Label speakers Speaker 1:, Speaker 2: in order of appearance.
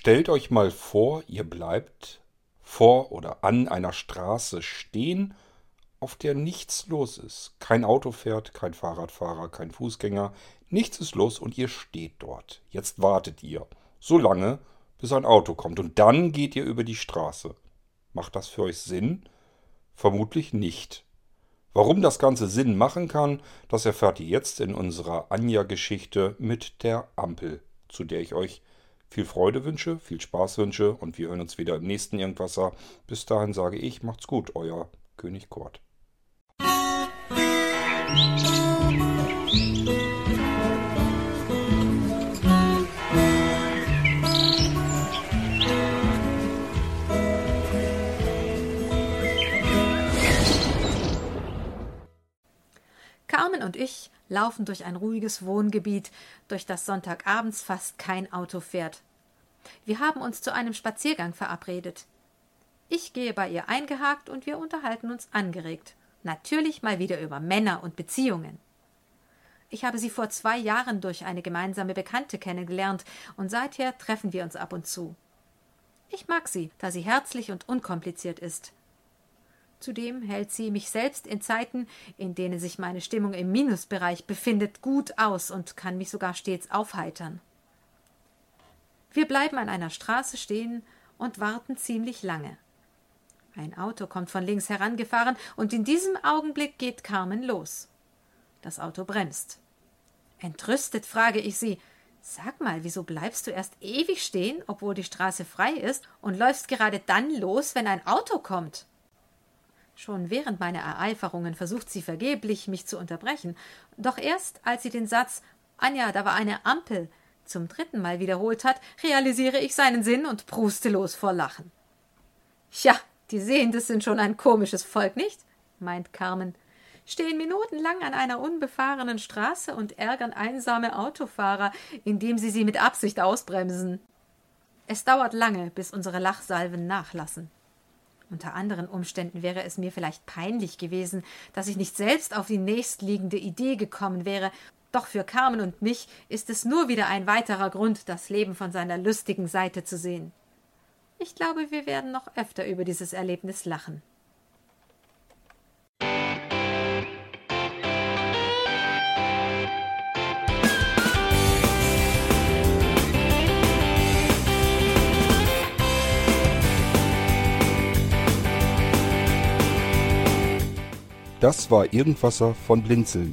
Speaker 1: Stellt euch mal vor, ihr bleibt vor oder an einer Straße stehen, auf der nichts los ist. Kein Auto fährt, kein Fahrradfahrer, kein Fußgänger, nichts ist los und ihr steht dort. Jetzt wartet ihr so lange, bis ein Auto kommt und dann geht ihr über die Straße. Macht das für euch Sinn? Vermutlich nicht. Warum das Ganze Sinn machen kann, das erfahrt ihr jetzt in unserer Anja-Geschichte mit der Ampel, zu der ich euch viel Freude wünsche, viel Spaß wünsche und wir hören uns wieder im nächsten Irgendwasser. Bis dahin sage ich, macht's gut, euer König Kurt.
Speaker 2: Carmen und ich laufen durch ein ruhiges Wohngebiet, durch das Sonntagabends fast kein Auto fährt. Wir haben uns zu einem Spaziergang verabredet. Ich gehe bei ihr eingehakt und wir unterhalten uns angeregt. Natürlich mal wieder über Männer und Beziehungen. Ich habe sie vor zwei Jahren durch eine gemeinsame Bekannte kennengelernt und seither treffen wir uns ab und zu. Ich mag sie, da sie herzlich und unkompliziert ist. Zudem hält sie mich selbst in Zeiten, in denen sich meine Stimmung im Minusbereich befindet, gut aus und kann mich sogar stets aufheitern. Wir bleiben an einer Straße stehen und warten ziemlich lange. Ein Auto kommt von links herangefahren und in diesem Augenblick geht Carmen los. Das Auto bremst. Entrüstet frage ich sie, Sag mal, wieso bleibst du erst ewig stehen, obwohl die Straße frei ist, und läufst gerade dann los, wenn ein Auto kommt? Schon während meiner Ereiferungen versucht sie vergeblich, mich zu unterbrechen. Doch erst als sie den Satz Anja, da war eine Ampel zum dritten Mal wiederholt hat, realisiere ich seinen Sinn und pruste los vor Lachen. Ja, die Sehendes sind schon ein komisches Volk, nicht? meint Carmen. Stehen minutenlang an einer unbefahrenen Straße und ärgern einsame Autofahrer, indem sie sie mit Absicht ausbremsen. Es dauert lange, bis unsere Lachsalven nachlassen. Unter anderen Umständen wäre es mir vielleicht peinlich gewesen, dass ich nicht selbst auf die nächstliegende Idee gekommen wäre, doch für Carmen und mich ist es nur wieder ein weiterer Grund, das Leben von seiner lustigen Seite zu sehen. Ich glaube, wir werden noch öfter über dieses Erlebnis lachen.
Speaker 1: Das war Irgendwasser von Blinzeln.